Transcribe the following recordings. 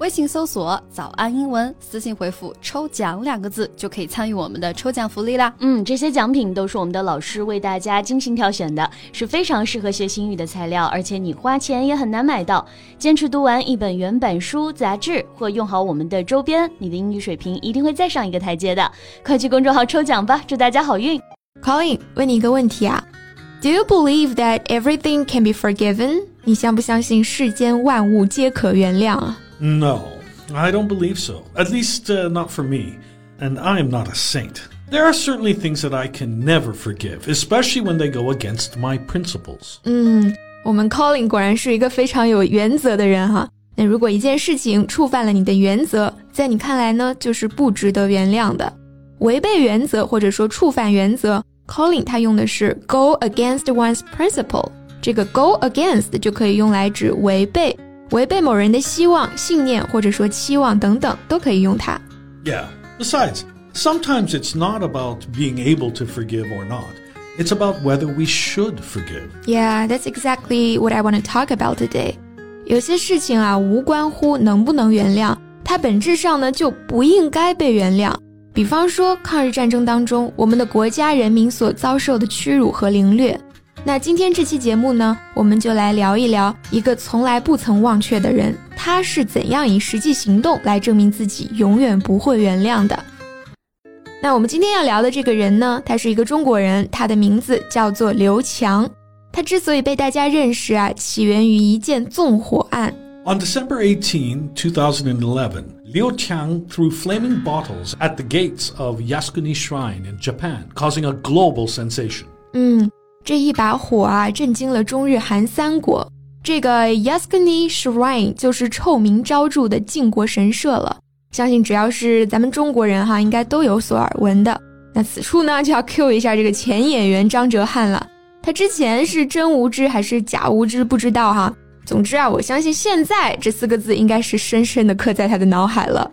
微信搜索“早安英文”，私信回复“抽奖”两个字，就可以参与我们的抽奖福利啦。嗯，这些奖品都是我们的老师为大家精心挑选的，是非常适合学英语的材料，而且你花钱也很难买到。坚持读完一本原版书、杂志，或用好我们的周边，你的英语水平一定会再上一个台阶的。快去公众号抽奖吧，祝大家好运！Colin，问你一个问题啊，Do you believe that everything can be forgiven？你相不相信世间万物皆可原谅啊 ？No, I don't believe so. At least uh, not for me. And I am not a saint. There are certainly things that I can never forgive, especially when they go against my principles. 嗯，我们 Colin 果然是一个非常有原则的人哈。那如果一件事情触犯了你的原则，在你看来呢，就是不值得原谅的。违背原则或者说触犯原则，Colin 他用的是 go against one's principle。这个 go against 就可以用来指违背。 违背某人的希望、信念或者说期望等等，都可以用它。Yeah. Besides, sometimes it's not about being able to forgive or not. It's about whether we should forgive. Yeah, that's exactly what I want to talk about today. 有些事情啊，无关乎能不能原谅，它本质上呢就不应该被原谅。比方说，抗日战争当中，我们的国家人民所遭受的屈辱和凌虐。 那今天这期节目呢，我们就来聊一聊一个从来不曾忘却的人，他是怎样以实际行动来证明自己永远不会原谅的。那我们今天要聊的这个人呢，他是一个中国人，他的名字叫做刘强。他之所以被大家认识啊，起源于一件纵火案。On December 18, 2011, Liu Qiang threw flaming bottles at the gates of Yasukuni Shrine in Japan, causing a global sensation. 嗯。这一把火啊，震惊了中日韩三国。这个 Yasukuni Shrine 就是臭名昭著的靖国神社了。相信只要是咱们中国人哈，应该都有所耳闻的。那此处呢，就要 Q 一下这个前演员张哲瀚了。他之前是真无知还是假无知，不知道哈。总之啊，我相信现在这四个字应该是深深的刻在他的脑海了。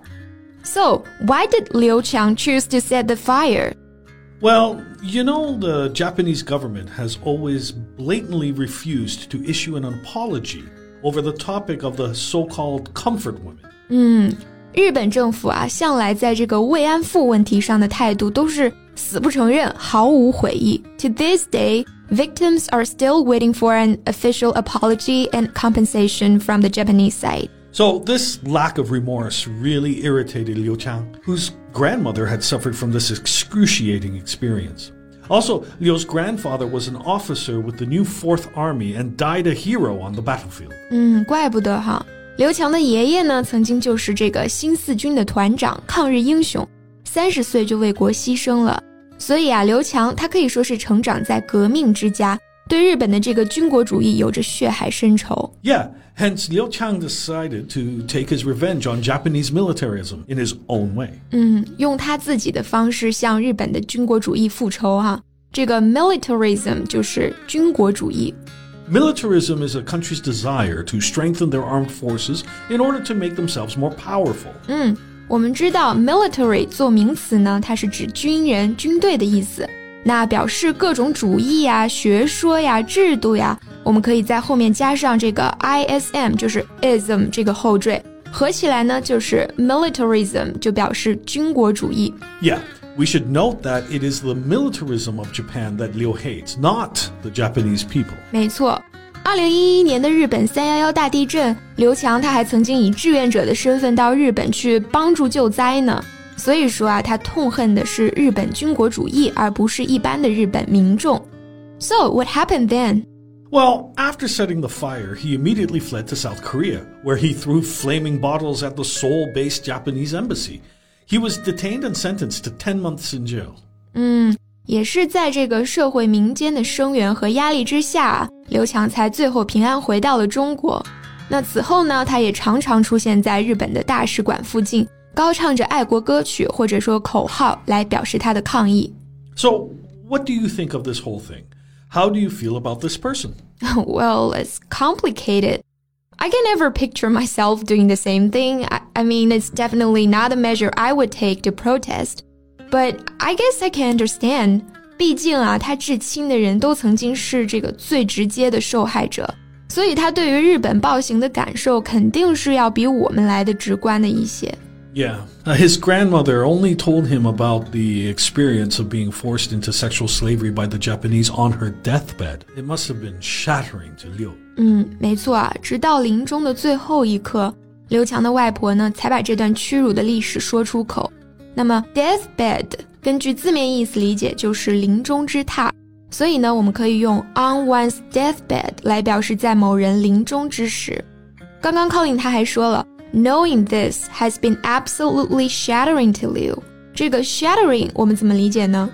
So why did Liu Qiang choose to set the fire? Well, you know, the Japanese government has always blatantly refused to issue an apology over the topic of the so-called comfort women. 嗯，日本政府啊，向来在这个慰安妇问题上的态度都是死不承认，毫无悔意。To this day, victims are still waiting for an official apology and compensation from the Japanese side. So, this lack of remorse really irritated Liu Qiang, whose grandmother had suffered from this excruciating experience. Also, Liu's grandfather was an officer with the new Fourth Army and died a hero on the battlefield. 嗯，怪不得哈。刘强的爷爷呢，曾经就是这个新四军的团长，抗日英雄，三十岁就为国牺牲了。所以啊，刘强他可以说是成长在革命之家，对日本的这个军国主义有着血海深仇。Yeah, hence Liu Qiang decided to take his revenge on Japanese militarism in his own way. 嗯，用他自己的方式向日本的军国主义复仇哈、啊。这个 militarism 就是军国主义。Militarism is a country's desire to strengthen their armed forces in order to make themselves more powerful. 嗯，我们知道 military 做名词呢，它是指军人、军队的意思。那表示各种主义呀、学说呀、制度呀，我们可以在后面加上这个 ism，就是 ism 这个后缀，合起来呢就是 militarism，就表示军国主义。Yeah. We should note that it is the militarism of Japan that Liu hates, not the Japanese people. 没错，二零一一年的日本三幺幺大地震，刘强他还曾经以志愿者的身份到日本去帮助救灾呢。所以说啊，他痛恨的是日本军国主义，而不是一般的日本民众。So what happened then? Well, after setting the fire, he immediately fled to South Korea, where he threw flaming bottles at the Seoul based Japanese embassy. He was detained and sentenced to 10 months in jail. 嗯，也是在这个社会民间的声援和压力之下，刘强才最后平安回到了中国。那此后呢，他也常常出现在日本的大使馆附近， 高唱着爱国歌曲或者说口号来表示他的抗议。So, what do you think of this whole thing? How do you feel about this person? well, it's complicated. I can never picture myself doing the same thing. I, I, mean, it's definitely not a measure I would take to protest. But I guess I can understand. 毕竟啊，他至亲的人都曾经是这个最直接的受害者，所以他对于日本暴行的感受肯定是要比我们来的直观的一些。 Yeah. his grandmother only told him about the experience of being forced into sexual slavery by the Japanese on her deathbed. It must have been shattering to Liu. 嗯，没错啊，直到临终的最后一刻，刘强的外婆呢才把这段屈辱的历史说出口。那么 deathbed 根据字面意思理解就是临终之榻，所以呢，我们可以用 on one's deathbed 来表示在某人临终之时。刚刚 Colin 他还说了 ，knowing this has been absolutely shattering to Liu。这个 shattering 我们怎么理解呢？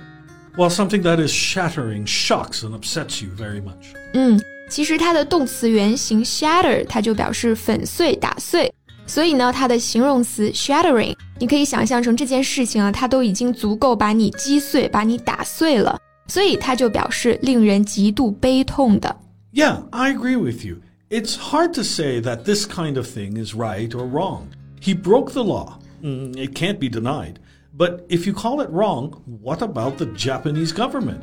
Well, something that is shattering shocks and upsets you very much. 嗯，其实它的动词原形 shatter 它就表示粉碎、打碎。所以呢，它的形容词 shattering，你可以想象成这件事情啊，它都已经足够把你击碎、把你打碎了，所以它就表示令人极度悲痛的。Yeah, I agree with you. It's hard to say that this kind of thing is right or wrong. He broke the law. Mm, it can't be denied. But if you call it wrong, what about the Japanese government?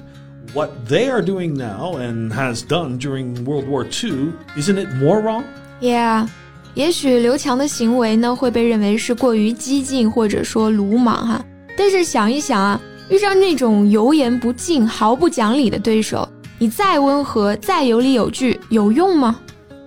What they are doing now and has done during World War II, isn't it more wrong? Yeah. 也许刘强的行为呢会被认为是过于激进或者说鲁莽哈，但是想一想啊，遇上那种油盐不进、毫不讲理的对手，你再温和、再有理有据，有用吗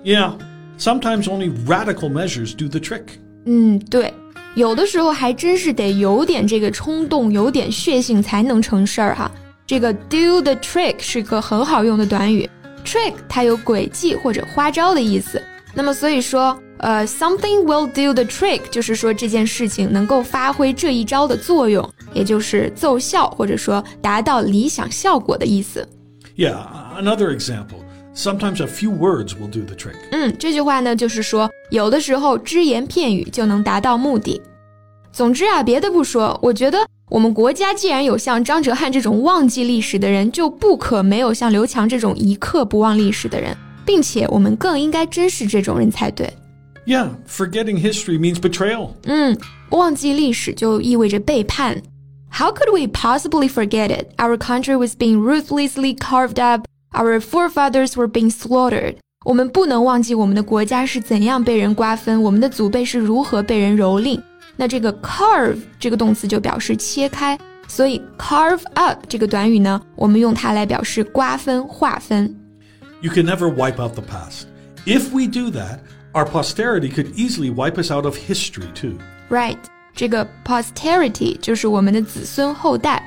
？Yeah, sometimes only radical measures do the trick. 嗯，对，有的时候还真是得有点这个冲动、有点血性才能成事儿哈。这个 do the trick 是个很好用的短语，trick 它有诡计或者花招的意思。那么所以说。呃，something will do the trick，就是说这件事情能够发挥这一招的作用，也就是奏效或者说达到理想效果的意思。Yeah, another example. Sometimes a few words will do the trick. 嗯，这句话呢，就是说有的时候只言片语就能达到目的。总之啊，别的不说，我觉得我们国家既然有像张哲瀚这种忘记历史的人，就不可没有像刘强这种一刻不忘历史的人，并且我们更应该珍视这种人才对。Yeah, forgetting history means betrayal. 嗯，忘记历史就意味着背叛。How could we possibly forget it? Our country was being ruthlessly carved up. Our forefathers were being slaughtered. 我们不能忘记我们的国家是怎样被人瓜分，我们的祖辈是如何被人蹂躏。那这个 carve 这个动词就表示切开，所以 carve up 这个短语呢，我们用它来表示瓜分、划分。You can never wipe out the past. If we do that, our posterity could easily wipe us out of history too. Right. 这个 posterity 就是我们的子孙后代。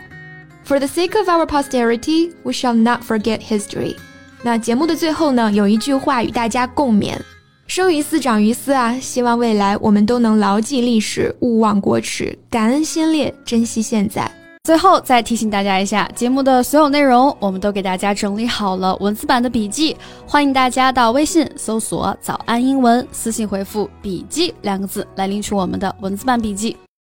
For the sake of our posterity, we shall not forget history. 那节目的最后呢，有一句话与大家共勉：生于斯，长于斯啊！希望未来我们都能牢记历史，勿忘国耻，感恩先烈，珍惜现在。最后再提醒大家一下，节目的所有内容我们都给大家整理好了文字版的笔记，欢迎大家到微信搜索“早安英文”，私信回复“笔记”两个字来领取我们的文字版笔记。